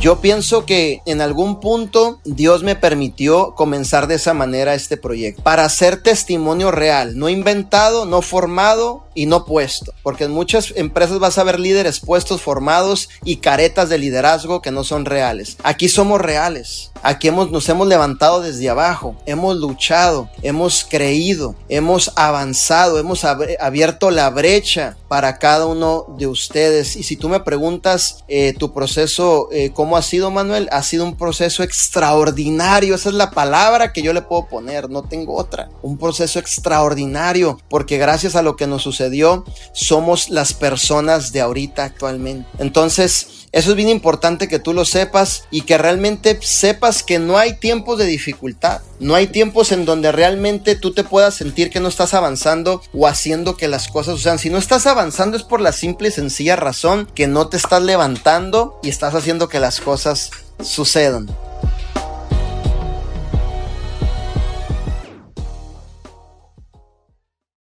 yo pienso que en algún punto Dios me permitió comenzar de esa manera este proyecto, para ser testimonio real, no inventado, no formado y no puesto, porque en muchas empresas vas a ver líderes puestos, formados y caretas de liderazgo que no son reales. Aquí somos reales. Aquí hemos, nos hemos levantado desde abajo, hemos luchado, hemos creído, hemos avanzado, hemos abierto la brecha para cada uno de ustedes. Y si tú me preguntas eh, tu proceso, eh, ¿cómo ha sido, Manuel? Ha sido un proceso extraordinario. Esa es la palabra que yo le puedo poner, no tengo otra. Un proceso extraordinario, porque gracias a lo que nos sucedió, somos las personas de ahorita actualmente. Entonces, eso es bien importante que tú lo sepas y que realmente sepas que no hay tiempos de dificultad. No hay tiempos en donde realmente tú te puedas sentir que no estás avanzando o haciendo que las cosas sucedan. Si no estás avanzando es por la simple y sencilla razón que no te estás levantando y estás haciendo que las cosas sucedan.